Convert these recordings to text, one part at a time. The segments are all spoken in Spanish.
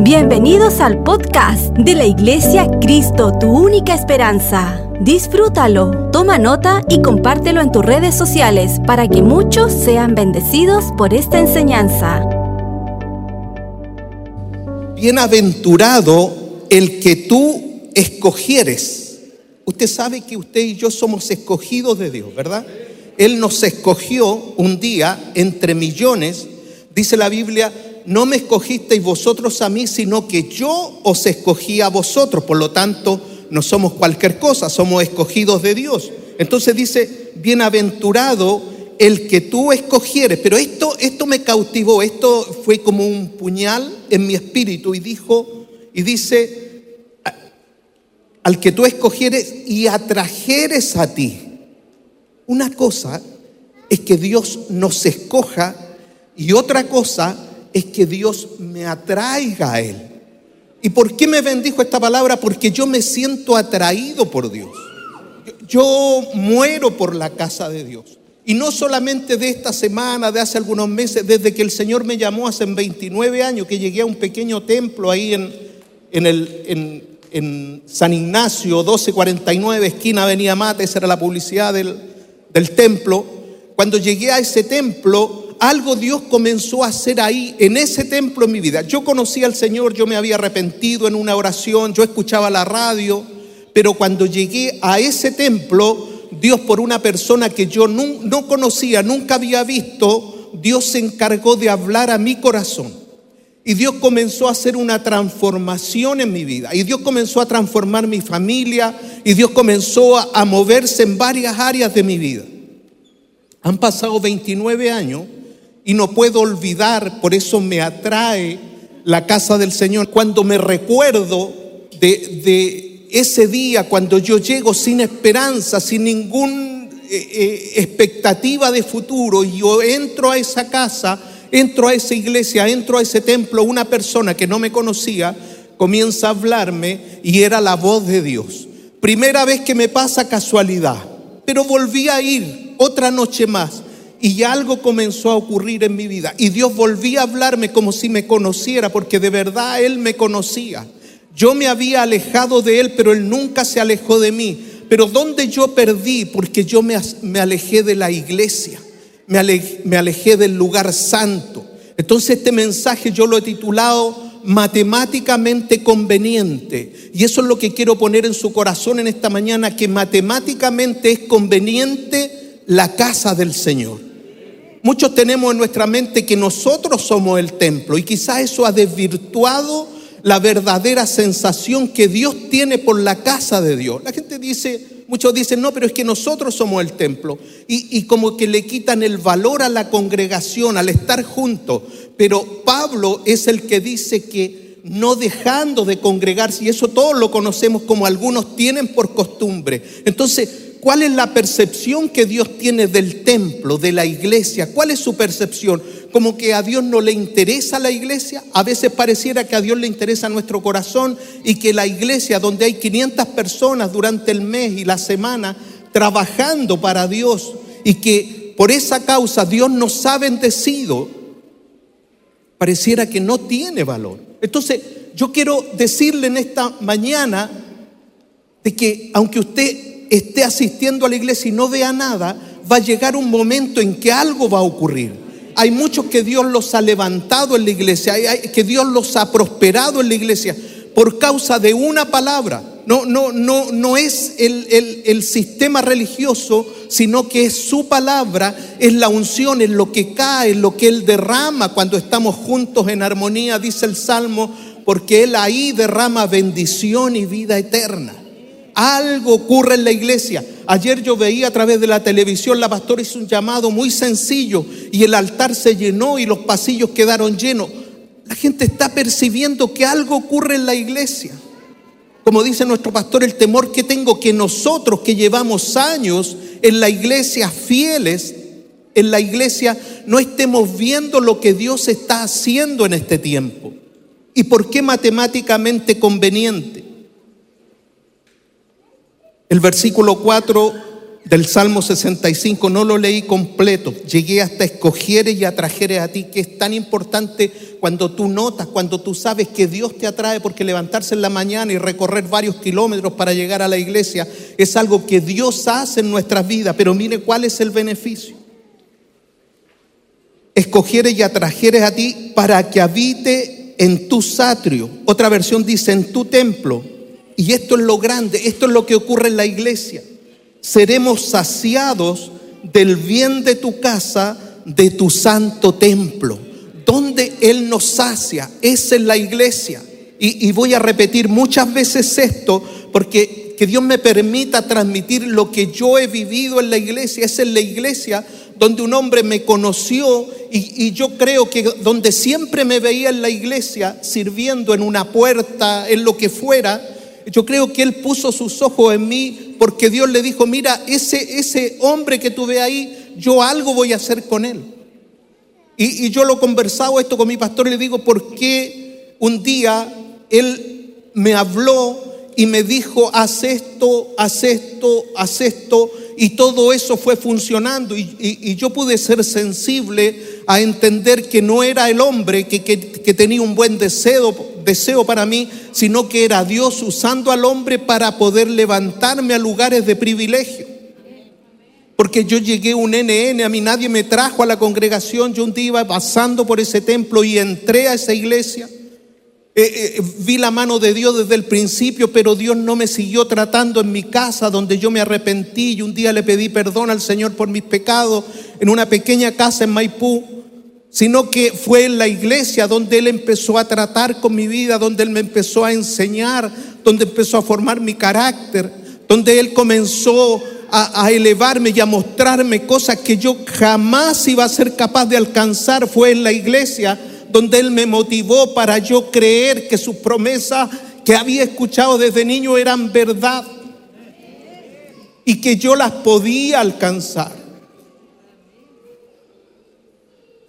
Bienvenidos al podcast de la Iglesia Cristo, tu única esperanza. Disfrútalo, toma nota y compártelo en tus redes sociales para que muchos sean bendecidos por esta enseñanza. Bienaventurado el que tú escogieres. Usted sabe que usted y yo somos escogidos de Dios, ¿verdad? Él nos escogió un día entre millones. Dice la Biblia, no me escogisteis vosotros a mí, sino que yo os escogí a vosotros. Por lo tanto, no somos cualquier cosa, somos escogidos de Dios. Entonces dice, bienaventurado el que tú escogieres. Pero esto, esto me cautivó, esto fue como un puñal en mi espíritu y dijo, y dice, al que tú escogieres y atrajeres a ti. Una cosa es que Dios nos escoja y otra cosa es que Dios me atraiga a Él. ¿Y por qué me bendijo esta palabra? Porque yo me siento atraído por Dios. Yo muero por la casa de Dios. Y no solamente de esta semana, de hace algunos meses, desde que el Señor me llamó hace 29 años, que llegué a un pequeño templo ahí en, San Ignacio, 1249, esquina Avenida Mata, esa era la publicidad del, del templo. Cuando llegué a ese templo, algo Dios comenzó a hacer ahí, en ese templo en mi vida. Yo conocía al Señor, yo me había arrepentido en una oración, yo escuchaba la radio, pero cuando llegué a ese templo, Dios por una persona que yo no, no conocía, nunca había visto, Dios se encargó de hablar a mi corazón. Y Dios comenzó a hacer una transformación en mi vida. Y Dios comenzó a transformar mi familia. Y Dios comenzó a, a moverse en varias áreas de mi vida. Han pasado 29 años y no puedo olvidar, por eso me atrae la casa del Señor. Cuando me recuerdo de, ese día, cuando yo llego sin esperanza, sin ninguna eh, eh, expectativa de futuro, y yo entro a esa casa, entro a esa iglesia, entro a ese templo, una persona que no me conocía comienza a hablarme y era la voz de Dios. Primera vez que me pasa casualidad, pero volví a ir otra noche más y algo comenzó a ocurrir en mi vida. Y Dios volvía a hablarme como si me conociera, porque de verdad Él me conocía. Yo me había alejado de Él, pero Él nunca se alejó de mí. Pero ¿dónde yo perdí? Porque yo me, alejé de la iglesia, me alejé del lugar santo. Entonces este mensaje yo lo he titulado matemáticamente conveniente. Y eso es lo que quiero poner en su corazón en esta mañana, que matemáticamente es conveniente la casa del Señor. Muchos tenemos en nuestra mente que nosotros somos el templo y quizás eso ha desvirtuado la verdadera sensación que Dios tiene por la casa de Dios. La gente dice, muchos dicen, no, pero es que nosotros somos el templo. Y, y como que le quitan el valor a la congregación, al estar juntos. Pero Pablo es el que dice que no dejando de congregarse, y eso todos lo conocemos como algunos tienen por costumbre. Entonces, ¿Cuál es la percepción que Dios tiene del templo, de la iglesia? ¿Cuál es su percepción? Como que a Dios no le interesa la iglesia. A veces pareciera que a Dios le interesa nuestro corazón y que la iglesia donde hay 500 personas durante el mes y la semana trabajando para Dios y que por esa causa Dios nos ha bendecido, pareciera que no tiene valor. Entonces, yo quiero decirle en esta mañana de que aunque usted esté asistiendo a la iglesia y no vea nada, va a llegar un momento en que algo va a ocurrir. Hay muchos que Dios los ha levantado en la iglesia, que Dios los ha prosperado en la iglesia por causa de una palabra. No, no, no, no es el, el, el, sistema religioso, sino que es su palabra, es la unción, es lo que cae, es lo que Él derrama cuando estamos juntos en armonía, dice el Salmo, porque Él ahí derrama bendición y vida eterna. Algo ocurre en la iglesia. Ayer yo veía a través de la televisión, la pastora hizo un llamado muy sencillo y el altar se llenó y los pasillos quedaron llenos. La gente está percibiendo que algo ocurre en la iglesia. Como dice nuestro pastor, el temor que tengo que nosotros que llevamos años en la iglesia fieles, en la iglesia, no estemos viendo lo que Dios está haciendo en este tiempo. ¿Y por qué matemáticamente conveniente? El versículo 4 del Salmo 65, no lo leí completo, llegué hasta escogieres y atrajeres a ti, que es tan importante cuando tú notas, cuando tú sabes que Dios te atrae, porque levantarse en la mañana y recorrer varios kilómetros para llegar a la iglesia es algo que Dios hace en nuestras vidas, pero mire cuál es el beneficio. Escogieres y atrajeres a ti para que habite en tu satrio. Otra versión dice en tu templo. Y esto es lo grande, esto es lo que ocurre en la iglesia seremos saciados del bien de tu casa, de tu santo templo. Donde Él nos sacia es en la iglesia. Y, voy a repetir muchas veces esto porque que Dios me permita transmitir lo que yo he vivido en la iglesia. Es en la iglesia donde un hombre me conoció y yo creo que donde siempre me veía en la iglesia sirviendo en una puerta, en lo que fuera, yo creo que Él puso sus ojos en mí porque Dios le dijo, mira, ese, ese hombre que tú ves ahí, yo algo voy a hacer con él. Y, y yo lo he conversado esto con mi pastor y le digo, ¿por qué un día Él me habló y me dijo, haz esto, haz esto, haz esto? Y todo eso fue funcionando y, y, y yo pude ser sensible a entender que no era el hombre que, que, que tenía un buen deseo, deseo para mí, sino que era Dios usando al hombre para poder levantarme a lugares de privilegio. Porque yo llegué un NN, a mí nadie me trajo a la congregación, yo un día iba pasando por ese templo y entré a esa iglesia. Eh, eh, vi la mano de Dios desde el principio, pero Dios no me siguió tratando en mi casa donde yo me arrepentí y un día le pedí perdón al Señor por mis pecados en una pequeña casa en Maipú sino que fue en la iglesia donde Él empezó a tratar con mi vida, donde Él me empezó a enseñar, donde empezó a formar mi carácter, donde Él comenzó a, elevarme y a mostrarme cosas que yo jamás iba a ser capaz de alcanzar. Fue en la iglesia donde Él me motivó para yo creer que sus promesas que había escuchado desde niño eran verdad y que yo las podía alcanzar.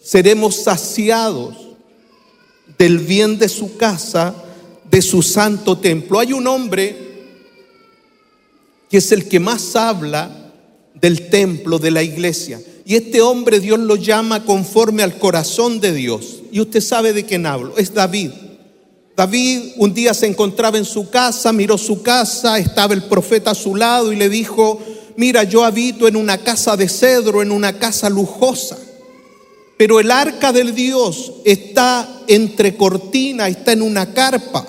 Seremos saciados del bien de su casa, de su santo templo. Hay un hombre que es el que más habla del templo, de la iglesia. Y este hombre Dios lo llama conforme al corazón de Dios. Y usted sabe de quién hablo. Es David. David un día se encontraba en su casa, miró su casa, estaba el profeta a su lado y le dijo, mira, yo habito en una casa de cedro, en una casa lujosa. Pero el arca del Dios está entre cortina, está en una carpa.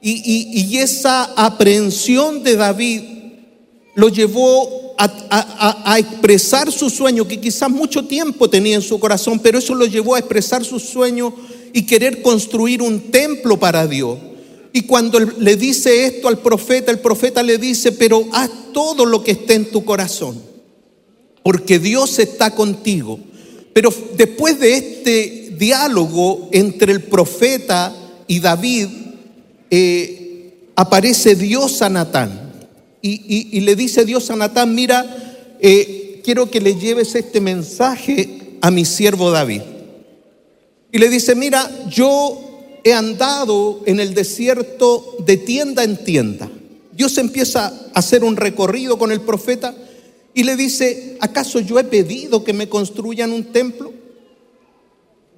Y, y, y esa aprehensión de David lo llevó a, a, a, expresar su sueño, que quizás mucho tiempo tenía en su corazón, pero eso lo llevó a expresar su sueño y querer construir un templo para Dios. Y cuando le dice esto al profeta, el profeta le dice, pero haz todo lo que esté en tu corazón, porque Dios está contigo. Pero después de este diálogo entre el profeta y David, eh, aparece Dios a Natán. Y, le dice Dios a Natán, mira, eh, quiero que le lleves este mensaje a mi siervo David. Y le dice, mira, yo he andado en el desierto de tienda en tienda. Dios empieza a hacer un recorrido con el profeta y le dice, ¿acaso yo he pedido que me construyan un templo?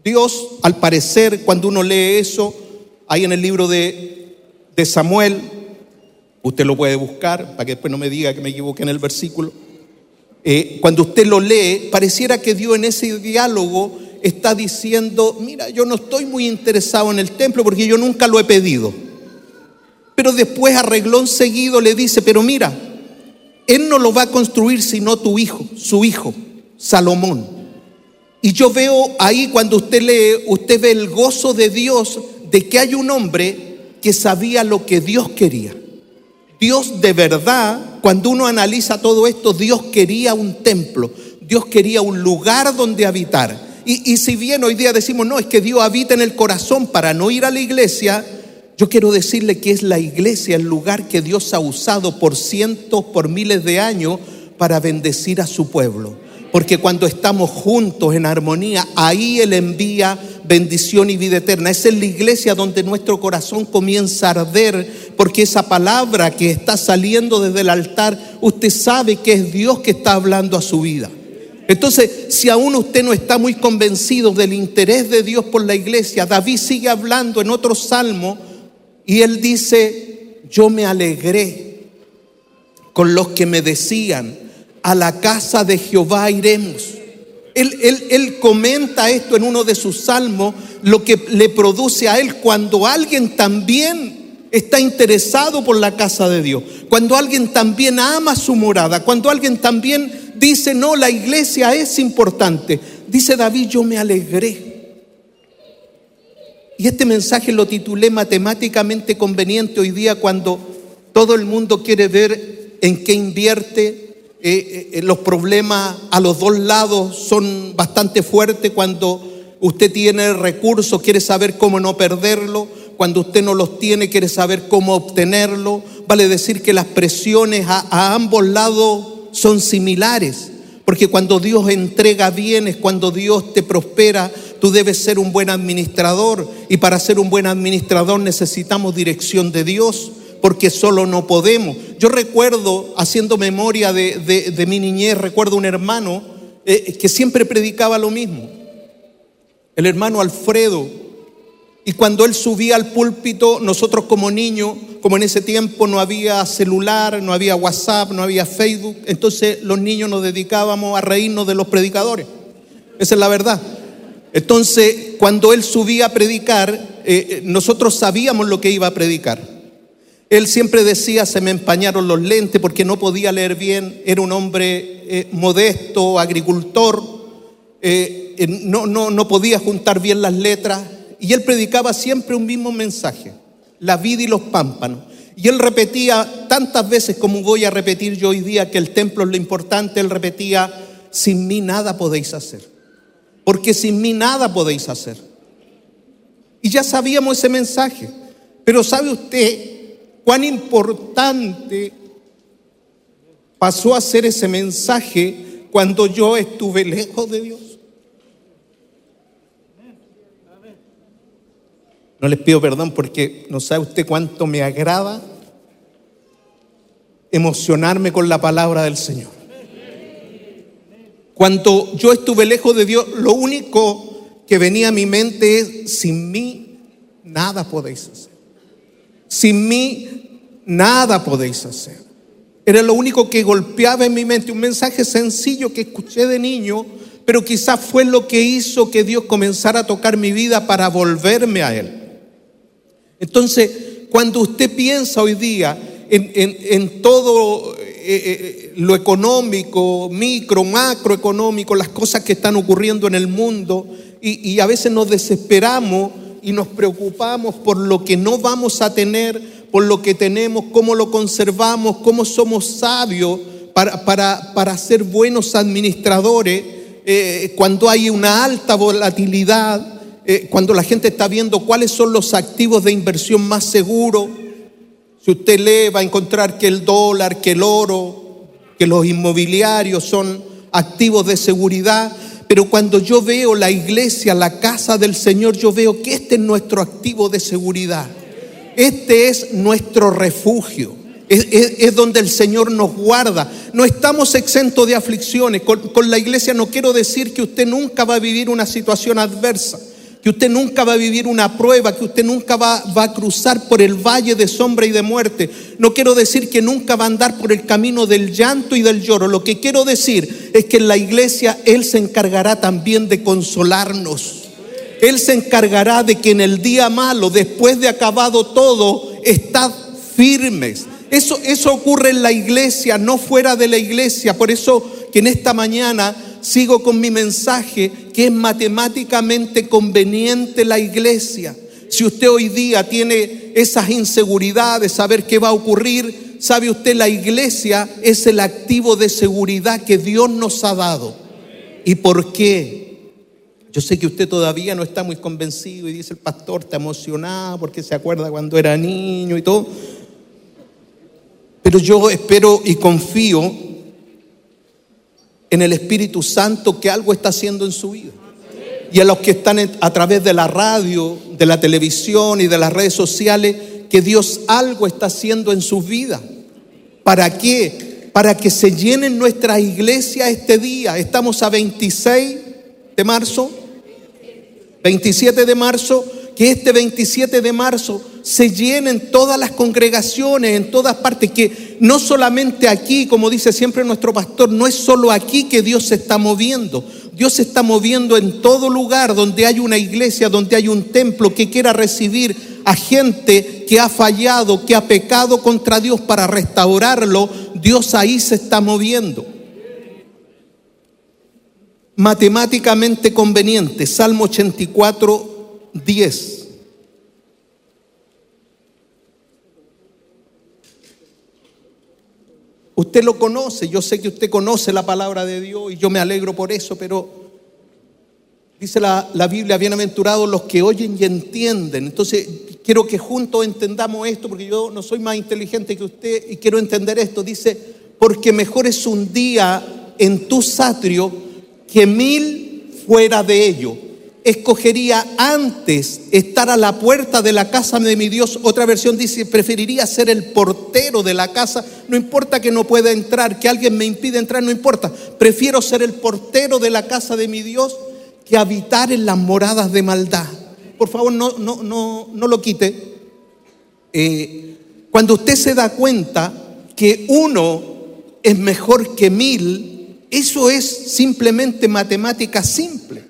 Dios, al parecer, cuando uno lee eso, ahí en el libro de, de Samuel, usted lo puede buscar para que después no me diga que me equivoqué en el versículo. Eh, cuando usted lo lee, pareciera que Dios en ese diálogo está diciendo, mira, yo no estoy muy interesado en el templo porque yo nunca lo he pedido. Pero después arreglón seguido le dice, pero mira, él no lo va a construir sino tu hijo, su hijo, Salomón. Y yo veo ahí cuando usted lee, usted ve el gozo de Dios de que hay un hombre que sabía lo que Dios quería. Dios de verdad, cuando uno analiza todo esto, Dios quería un templo, Dios quería un lugar donde habitar. Y, y si bien hoy día decimos, no, es que Dios habita en el corazón para no ir a la iglesia, yo quiero decirle que es la iglesia el lugar que Dios ha usado por cientos, por miles de años para bendecir a su pueblo. Porque cuando estamos juntos en armonía, ahí Él envía bendición y vida eterna. Es en la iglesia donde nuestro corazón comienza a arder, porque esa palabra que está saliendo desde el altar, usted sabe que es Dios que está hablando a su vida. Entonces, si aún usted no está muy convencido del interés de Dios por la iglesia, David sigue hablando en otro salmo y él dice, yo me alegré con los que me decían, a la casa de Jehová iremos. Él, comenta esto en uno de sus salmos, lo que le produce a él cuando alguien también está interesado por la casa de Dios, cuando alguien también ama su morada, cuando alguien también dice, no, la iglesia es importante. Dice David, yo me alegré. Y este mensaje lo titulé matemáticamente conveniente hoy día cuando todo el mundo quiere ver en qué invierte. Eh, eh, los problemas a los dos lados son bastante fuertes cuando usted tiene recursos, quiere saber cómo no perderlo. Cuando usted no los tiene, quiere saber cómo obtenerlo. Vale decir que las presiones a ambos lados son similares. Porque cuando Dios entrega bienes, cuando Dios te prospera, tú debes ser un buen administrador. Y para ser un buen administrador necesitamos dirección de Dios, porque solo no podemos. Yo recuerdo, haciendo memoria de, mi niñez, recuerdo un hermano eh, que siempre predicaba lo mismo. El hermano Alfredo, y cuando él subía al púlpito, nosotros como niños, como en ese tiempo no había celular, no había WhatsApp, no había Facebook, entonces los niños nos dedicábamos a reírnos de los predicadores. Esa es la verdad. Entonces, cuando él subía a predicar, eh, eh, nosotros sabíamos lo que iba a predicar. Él siempre decía, se me empañaron los lentes porque no podía leer bien, era un hombre eh, modesto, agricultor, no, no, no podía juntar bien las letras, y él predicaba siempre un mismo mensaje, la vida y los pámpanos. Y él repetía tantas veces como voy a repetir yo hoy día que el templo es lo importante, él repetía, sin mí nada podéis hacer, porque sin mí nada podéis hacer. Y ya sabíamos ese mensaje, pero ¿sabe usted cuán importante pasó a ser ese mensaje cuando yo estuve lejos de Dios? No les pido perdón porque no sabe usted cuánto me agrada emocionarme con la palabra del Señor. Cuando yo estuve lejos de Dios, lo único que venía a mi mente es, sin mí nada podéis hacer. Sin mí nada podéis hacer. Era lo único que golpeaba en mi mente, un mensaje sencillo que escuché de niño, pero quizás fue lo que hizo que Dios comenzara a tocar mi vida para volverme a Él. Entonces, cuando usted piensa hoy día en, todo eh, eh, lo económico, micro, macroeconómico, las cosas que están ocurriendo en el mundo, y, a veces nos desesperamos y nos preocupamos por lo que no vamos a tener, por lo que tenemos, cómo lo conservamos, cómo somos sabios para, para, ser buenos administradores, eh, cuando hay una alta volatilidad, eh, cuando la gente está viendo cuáles son los activos de inversión más seguros, si usted lee va a encontrar que el dólar, que el oro, que los inmobiliarios son activos de seguridad, pero cuando yo veo la iglesia, la casa del Señor, yo veo que este es nuestro activo de seguridad. Este es nuestro refugio. Es, donde el Señor nos guarda. No estamos exentos de aflicciones. con la iglesia no quiero decir que usted nunca va a vivir una situación adversa que usted nunca va a vivir una prueba, que usted nunca va, a cruzar por el valle de sombra y de muerte. No quiero decir que nunca va a andar por el camino del llanto y del lloro. Lo que quiero decir es que en la iglesia Él se encargará también de consolarnos. Él se encargará de que en el día malo, después de acabado todo, está firmes. Eso, eso ocurre en la iglesia, no fuera de la iglesia. Por eso que en esta mañana sigo con mi mensaje, que es matemáticamente conveniente la iglesia. Si usted hoy día tiene esas inseguridades, saber qué va a ocurrir, sabe usted, la iglesia es el activo de seguridad que Dios nos ha dado. ¿Y por qué? Yo sé que usted todavía no está muy convencido y dice el pastor, está emocionado porque se acuerda cuando era niño y todo. Pero yo espero y confío en el Espíritu Santo que algo está haciendo en su vida. Y a los que están a través de la radio, de la televisión y de las redes sociales, que Dios algo está haciendo en su vida. ¿Para qué? Para que se llene nuestra iglesia este día. Estamos a 26 de marzo, 27 de marzo, que este 27 de marzo se llenen todas las congregaciones, en todas partes, que no solamente aquí, como dice siempre nuestro pastor, no es solo aquí que Dios se está moviendo. Dios se está moviendo en todo lugar donde hay una iglesia, donde hay un templo que quiera recibir a gente que ha fallado, que ha pecado contra Dios para restaurarlo. Dios ahí se está moviendo matemáticamente conveniente. Salmo 84, 10. Usted lo conoce, yo sé que usted conoce la palabra de Dios y yo me alegro por eso, pero dice la, la Biblia, bienaventurados los que oyen y entienden. Entonces, quiero que juntos entendamos esto, porque yo no soy más inteligente que usted y quiero entender esto. Dice, porque mejor es un día en tu satrio que mil fuera de ello. Escogería antes estar a la puerta de la casa de mi Dios. Otra versión dice, preferiría ser el portero de la casa. No importa que no pueda entrar, que alguien me impida entrar, no importa. Prefiero ser el portero de la casa de mi Dios que habitar en las moradas de maldad. Por favor, no, no, no, no lo quite. Eh, cuando usted se da cuenta que uno es mejor que mil, eso es simplemente matemática simple,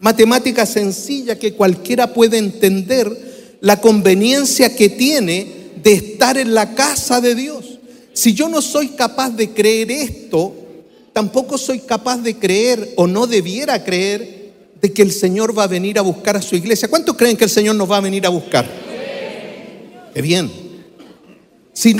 matemática sencilla que cualquiera puede entender la conveniencia que tiene de estar en la casa de Dios. Si yo no soy capaz de creer esto, tampoco soy capaz de creer o no debiera creer de que el Señor va a venir a buscar a su iglesia. ¿Cuántos creen que el Señor nos va a venir a buscar? Qué bien. Si,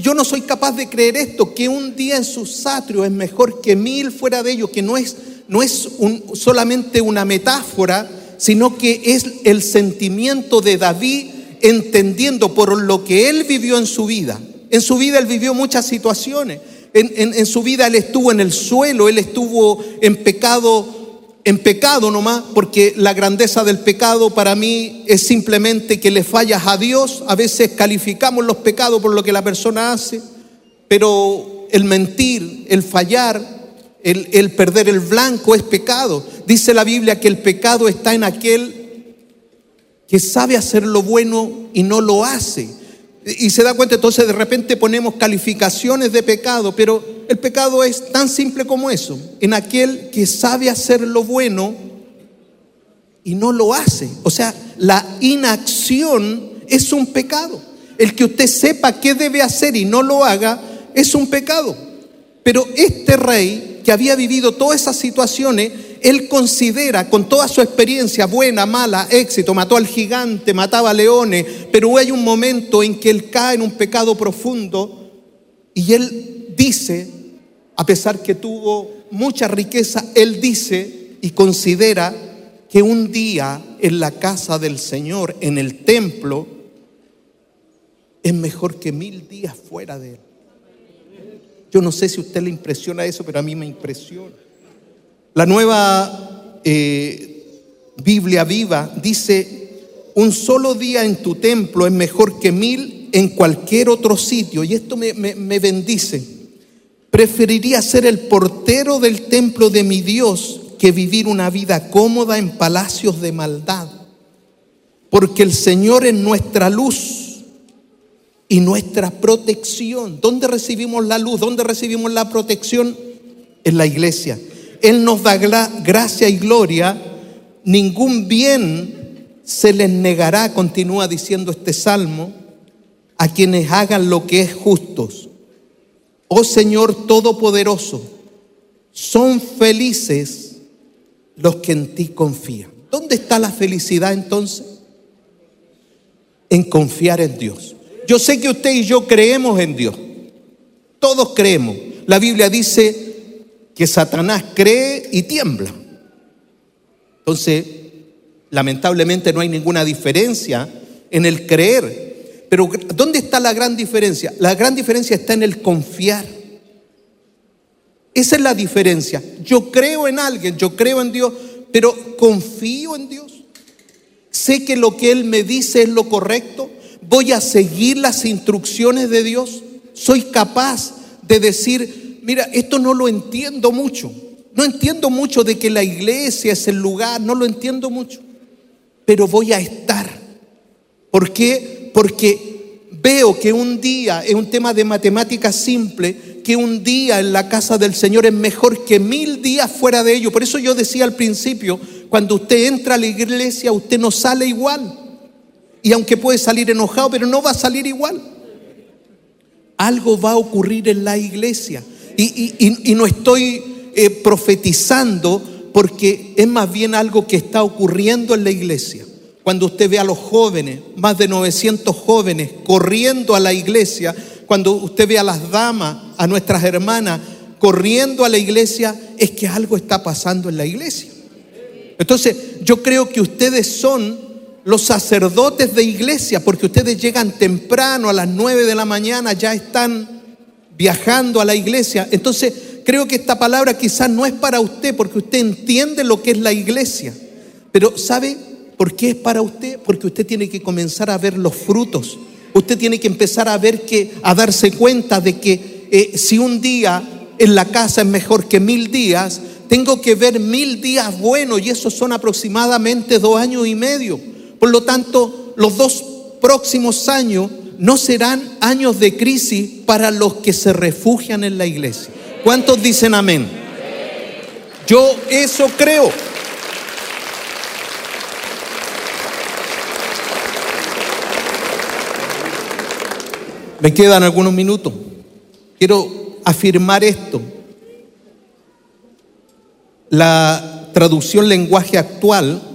yo no soy capaz de creer esto, que un día en sus atrios es mejor que mil fuera de ellos, que no es, no es solamente una metáfora, sino que es el sentimiento de David entendiendo por lo que él vivió en su vida. En su vida él vivió muchas situaciones. en su vida él estuvo en el suelo, él estuvo en pecado en pecado nomás, porque la grandeza del pecado para mí es simplemente que le fallas a Dios. A veces calificamos los pecados por lo que la persona hace, pero el mentir, el fallar, el, perder el blanco es pecado. Dice la Biblia que el pecado está en aquel que sabe hacer lo bueno y no lo hace. Y se da cuenta, entonces de repente ponemos calificaciones de pecado, pero el pecado es tan simple como eso, en aquel que sabe hacer lo bueno y no lo hace. O sea, la inacción es un pecado. El que usted sepa qué debe hacer y no lo haga es un pecado. Pero este rey que había vivido todas esas situaciones, él considera con toda su experiencia, buena, mala, éxito, mató al gigante, mataba a leones, pero hay un momento en que él cae en un pecado profundo y él dice, a pesar que tuvo mucha riqueza, él dice y considera que un día en la casa del Señor, en el templo, es mejor que mil días fuera de él. Yo no sé si a usted le impresiona eso, pero a mí me impresiona. La nueva eh, Biblia viva dice, un solo día en tu templo es mejor que mil en cualquier otro sitio. Y esto me, me bendice. Preferiría ser el portero del templo de mi Dios que vivir una vida cómoda en palacios de maldad. Porque el Señor es nuestra luz y nuestra protección. ¿Dónde recibimos la luz? ¿Dónde recibimos la protección? En la iglesia. Él nos da gracia y gloria, ningún bien se les negará, continúa diciendo este salmo, a quienes hagan lo que es justos. Oh Señor Todopoderoso, son felices los que en ti confían. ¿Dónde está la felicidad entonces? En confiar en Dios. Yo sé que usted y yo creemos en Dios. Todos creemos. La Biblia dice, que Satanás cree y tiembla. Entonces, lamentablemente no hay ninguna diferencia en el creer. Pero ¿dónde está la gran diferencia? La gran diferencia está en el confiar. Esa es la diferencia. Yo creo en alguien, yo creo en Dios, pero confío en Dios. Sé que lo que Él me dice es lo correcto. Voy a seguir las instrucciones de Dios. Soy capaz de decir, mira, esto no lo entiendo mucho. No entiendo mucho de que la iglesia es el lugar, no lo entiendo mucho. Pero voy a estar. ¿Por qué? Porque veo que un día, es un tema de matemática simple, que un día en la casa del Señor es mejor que mil días fuera de ello. Por eso yo decía al principio, cuando usted entra a la iglesia, usted no sale igual. Y aunque puede salir enojado, pero no va a salir igual. Algo va a ocurrir en la iglesia. Y, no estoy eh, profetizando porque es más bien algo que está ocurriendo en la iglesia. Cuando usted ve a los jóvenes, más de 900 jóvenes corriendo a la iglesia, cuando usted ve a las damas, a nuestras hermanas corriendo a la iglesia, es que algo está pasando en la iglesia. Entonces, yo creo que ustedes son los sacerdotes de iglesia, porque ustedes llegan temprano, a las 9 de la mañana, ya están viajando a la iglesia. Entonces, creo que esta palabra quizás no es para usted, porque usted entiende lo que es la iglesia. Pero, ¿sabe por qué es para usted? Porque usted tiene que comenzar a ver los frutos. Usted tiene que empezar a ver que, a darse cuenta de que eh, si un día en la casa es mejor que mil días, tengo que ver mil días buenos y esos son aproximadamente dos años y medio. Por lo tanto, los dos próximos años no serán años de crisis para los que se refugian en la iglesia. ¿Cuántos dicen amén? Yo eso creo. Me quedan algunos minutos. Quiero afirmar esto. La traducción lenguaje actual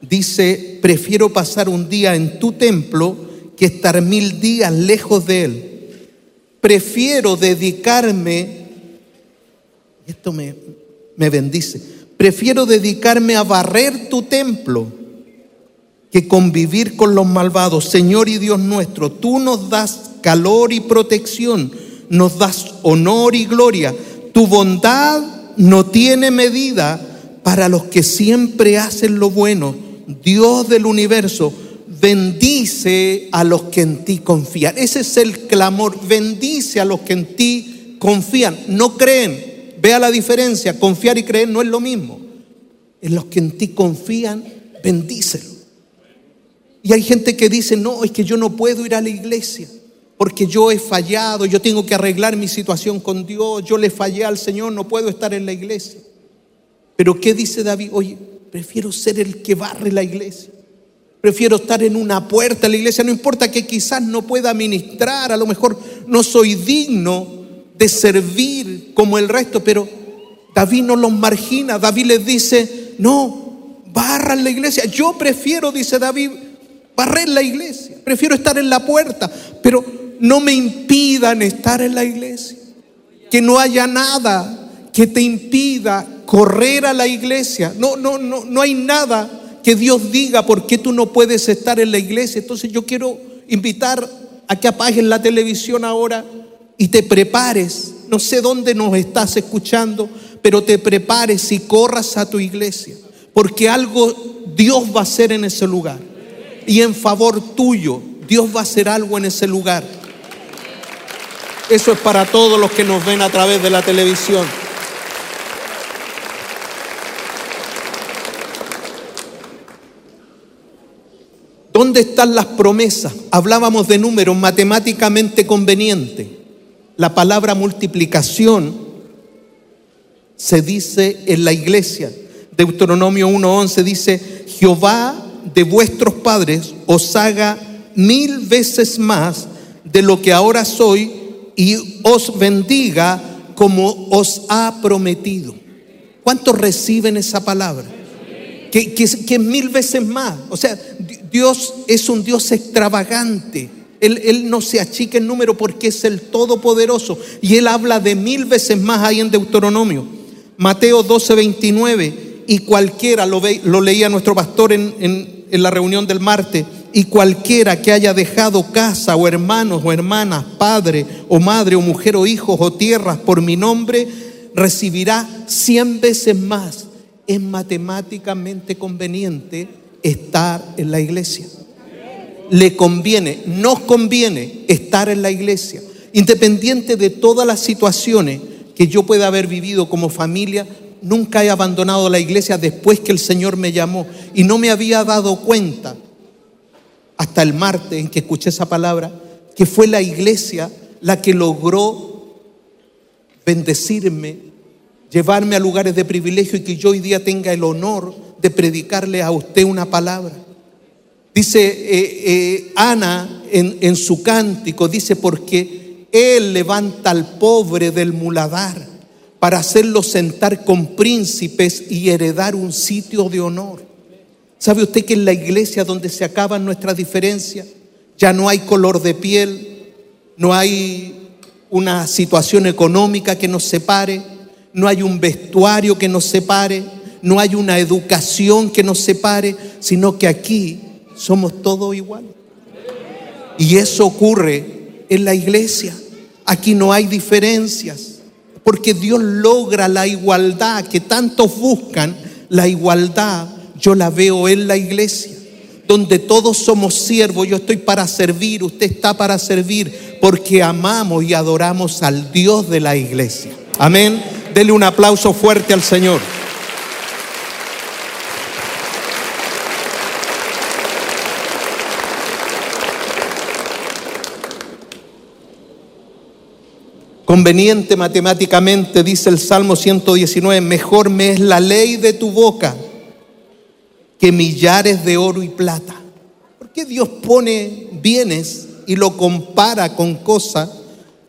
dice, prefiero pasar un día en tu templo que estar mil días lejos de él. Prefiero dedicarme, esto me, me bendice, prefiero dedicarme a barrer tu templo que convivir con los malvados. Señor y Dios nuestro, tú nos das calor y protección, nos das honor y gloria. Tu bondad no tiene medida para los que siempre hacen lo bueno Dios del universo, bendice a los que en ti confían. Ese es el clamor, bendice a los que en ti confían. No creen, vea la diferencia, confiar y creer no es lo mismo. En los que en ti confían, bendícelo. Y hay gente que dice, no, es que yo no puedo ir a la iglesia porque yo he fallado, yo tengo que arreglar mi situación con Dios, yo le fallé al Señor, no puedo estar en la iglesia. Pero ¿qué dice David? Oye, Prefiero ser el que barre la iglesia. Prefiero estar en una puerta la iglesia. No importa que quizás no pueda ministrar, a lo mejor no soy digno de servir como el resto, pero David no los margina. David les dice, no, barran la iglesia. Yo prefiero, dice David, barrer la iglesia. Prefiero estar en la puerta, pero no me impidan estar en la iglesia. Que no haya nada que te impida correr a la iglesia. No, no, no, no hay nada que Dios diga por qué tú no puedes estar en la iglesia. Entonces yo quiero invitar a que apagues la televisión ahora y te prepares. No sé dónde nos estás escuchando, pero te prepares y corras a tu iglesia, porque algo Dios va a hacer en ese lugar. Y en favor tuyo, Dios va a hacer algo en ese lugar. Eso es para todos los que nos ven a través de la televisión. ¿Dónde están las promesas? Hablábamos de números matemáticamente convenientes. La palabra multiplicación se dice en la iglesia. Deuteronomio 1.11 dice, Jehová de vuestros padres os haga mil veces más de lo que ahora soy y os bendiga como os ha prometido. ¿Cuántos reciben esa palabra? Que, mil veces más. O sea, Dios es un Dios extravagante. Él, no se achica en número porque es el Todopoderoso. Y Él habla de mil veces más ahí en Deuteronomio. Mateo 12, 29. Y cualquiera, lo, ve, lo leía nuestro pastor en, en la reunión del martes, y cualquiera que haya dejado casa o hermanos o hermanas, padre o madre o mujer o hijos o tierras por mi nombre, recibirá cien veces más. Es matemáticamente conveniente estar en la iglesia. le conviene, nos conviene estar en la iglesia. Independiente de todas las situaciones que yo pueda haber vivido como familia, nunca he abandonado la iglesia después que el Señor me llamó y no me había dado cuenta hasta el martes en que escuché esa palabra, que fue la iglesia la que logró bendecirme, llevarme a lugares de privilegio y que yo hoy día tenga el honor de predicarle a usted una palabra. Dice eh, eh, Ana en, en su cántico, dice, porque Él levanta al pobre del muladar para hacerlo sentar con príncipes y heredar un sitio de honor. ¿Sabe usted que en la iglesia donde se acaban nuestras diferencias, ya no hay color de piel, no hay una situación económica que nos separe, no hay un vestuario que nos separe, no hay una educación que nos separe, sino que aquí somos todos iguales. Y eso ocurre en la iglesia. Aquí no hay diferencias, porque Dios logra la igualdad que tantos buscan, la igualdad yo la veo en la iglesia, donde todos somos siervos, yo estoy para servir, usted está para servir, porque amamos y adoramos al Dios de la iglesia. Amén. Dele un aplauso fuerte al Señor. Conveniente matemáticamente, dice el Salmo 119, mejor me es la ley de tu boca que millares de oro y plata. ¿Por qué Dios pone bienes y lo compara con cosas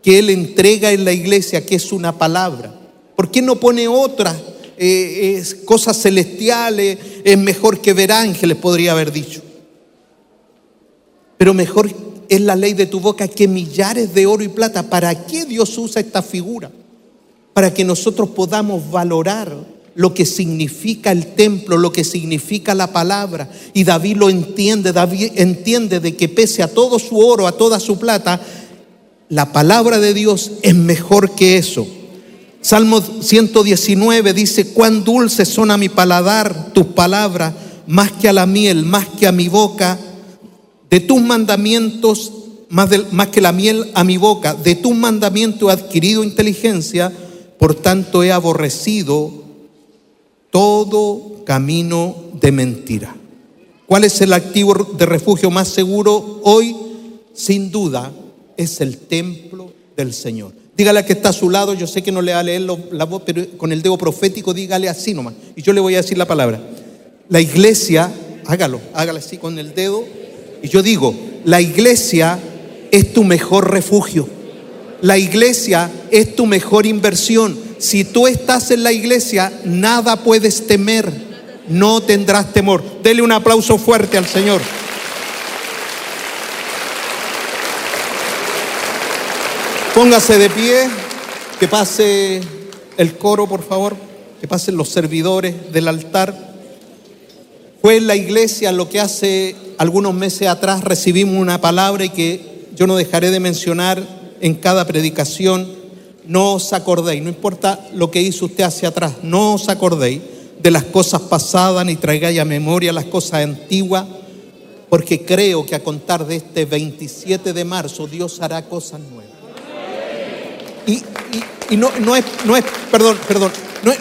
que Él entrega en la iglesia, que es una palabra? ¿Por qué no pone otras eh, cosas celestiales? Es mejor que ver ángeles, podría haber dicho. Pero mejor es la ley de tu boca que millares de oro y plata. ¿Para qué Dios usa esta figura? Para que nosotros podamos valorar lo que significa el templo, lo que significa la palabra. Y David lo entiende, David entiende de que pese a todo su oro, a toda su plata, la palabra de Dios es mejor que eso. Salmo 119 dice, cuán dulces son a mi paladar tus palabras, más que a la miel, más que a mi boca de tus mandamientos, más, que la miel a mi boca, de tus mandamientos he adquirido inteligencia, por tanto he aborrecido todo camino de mentira. ¿Cuál es el activo de refugio más seguro hoy? Sin duda, es el templo del Señor. Dígale a que está a su lado, yo sé que no le va a leer la voz, pero con el dedo profético dígale así nomás. Y yo le voy a decir la palabra. La iglesia, hágalo, hágalo así con el dedo y yo digo, la iglesia es tu mejor refugio. La iglesia es tu mejor inversión. Si tú estás en la iglesia, nada puedes temer. No tendrás temor. Dele un aplauso fuerte al Señor. Póngase de pie, que pase el coro, por favor, que pasen los servidores del altar. Fue en la iglesia lo que hace algunos meses atrás recibimos una palabra y que yo no dejaré de mencionar en cada predicación. No os acordéis, no importa lo que hizo usted hacia atrás, no os acordéis de las cosas pasadas ni traigáis a memoria las cosas antiguas, porque creo que a contar de este 27 de marzo Dios hará cosas nuevas. Y, no, no, es, no es, perdón, perdón,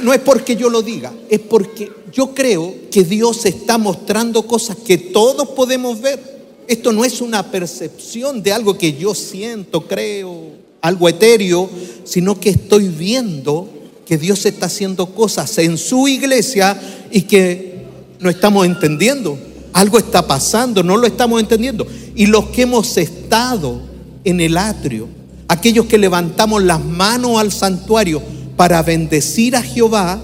no, es porque yo lo diga, es porque yo creo que Dios está mostrando cosas que todos podemos ver. Esto no es una percepción de algo que yo siento, creo, algo etéreo, sino que estoy viendo que Dios está haciendo cosas en su iglesia y que no estamos entendiendo. Algo está pasando, no lo estamos entendiendo. Y los que hemos estado en el atrio, aquellos que levantamos las manos al santuario, para bendecir a Jehová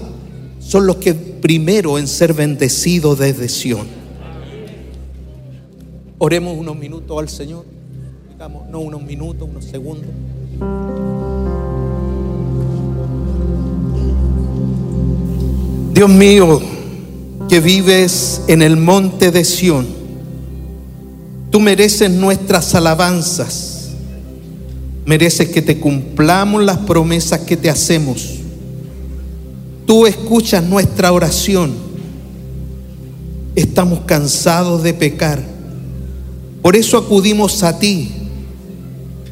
son los que primero en ser bendecidos desde Sión. Oremos unos minutos al Señor. Digamos, no unos minutos, unos segundos. Dios mío, que vives en el monte de Sión, tú mereces nuestras alabanzas mereces que te cumplamos las promesas que te hacemos. Tú escuchas nuestra oración. Estamos cansados de pecar. Por eso acudimos a ti.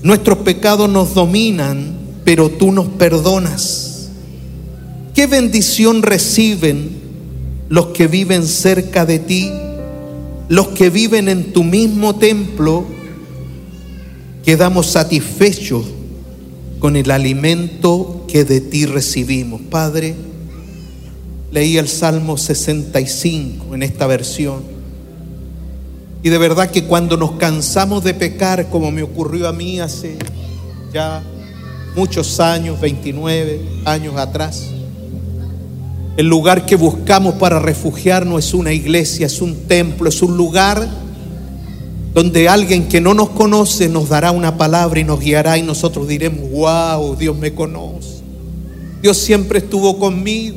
Nuestros pecados nos dominan, pero tú nos perdonas. ¿Qué bendición reciben los que viven cerca de ti, los que viven en tu mismo templo? Quedamos satisfechos con el alimento que de ti recibimos. Padre, leí el Salmo 65 en esta versión y de verdad que cuando nos cansamos de pecar, como me ocurrió a mí hace ya muchos años, 29 años atrás, el lugar que buscamos para refugiarnos es una iglesia, es un templo, es un lugar donde alguien que no nos conoce nos dará una palabra y nos guiará y nosotros diremos, wow, Dios me conoce. Dios siempre estuvo conmigo.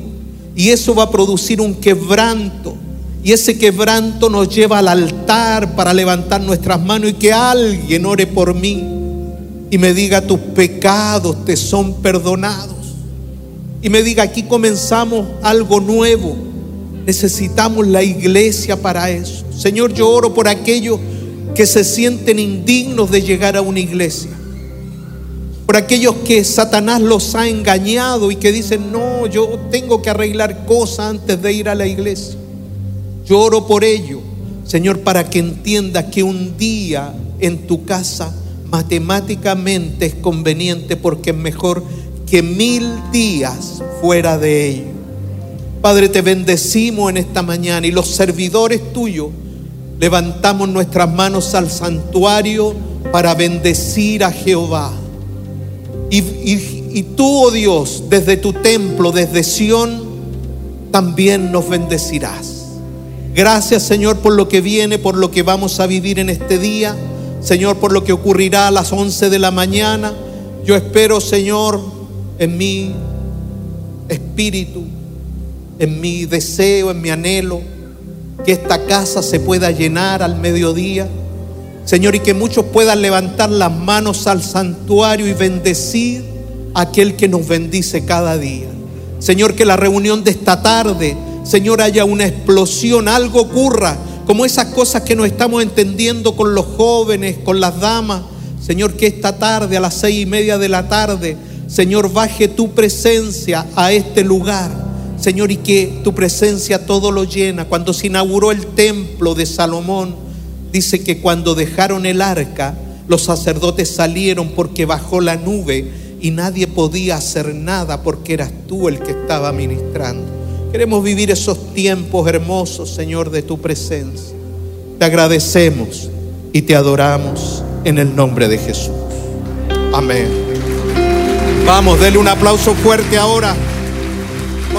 Y eso va a producir un quebranto y ese quebranto nos lleva al altar para levantar nuestras manos y que alguien ore por mí y me diga tus pecados te son perdonados. Y me diga, aquí comenzamos algo nuevo. Necesitamos la iglesia para eso. Señor, yo oro por aquellos que se sienten indignos de llegar a una iglesia. Por aquellos que Satanás los ha engañado y que dicen, no, yo tengo que arreglar cosas antes de ir a la iglesia. Yo oro por ello, Señor, para que entienda que un día en tu casa matemáticamente es conveniente porque es mejor que mil días fuera de ello. Padre, te bendecimos en esta mañana y los servidores tuyos levantamos nuestras manos al santuario para bendecir a Jehová. Y, tú, oh Dios, desde tu templo, desde Sión, también nos bendecirás. Gracias Señor por lo que viene, por lo que vamos a vivir en este día. Señor, por lo que ocurrirá a las 11 de la mañana. Yo espero, Señor, en mi espíritu, en mi deseo, en mi anhelo, que esta casa se pueda llenar al mediodía. Señor, y que muchos puedan levantar las manos al santuario y bendecir a aquel que nos bendice cada día. Señor, que la reunión de esta tarde Señor, haya una explosión, algo ocurra, como esas cosas que no estamos entendiendo con los jóvenes, con las damas. Señor, que esta tarde, a las seis y media de la tarde, Señor, baje tu presencia a este lugar. Señor, y que tu presencia todo lo llena. Cuando se inauguró el templo de Salomón, dice que cuando dejaron el arca, los sacerdotes salieron porque bajó la nube y nadie podía hacer nada porque eras tú el que estaba ministrando. Queremos vivir esos tiempos hermosos, Señor, de tu presencia. Te agradecemos y te adoramos en el nombre de Jesús. Amén. Vamos, denle un aplauso fuerte ahora,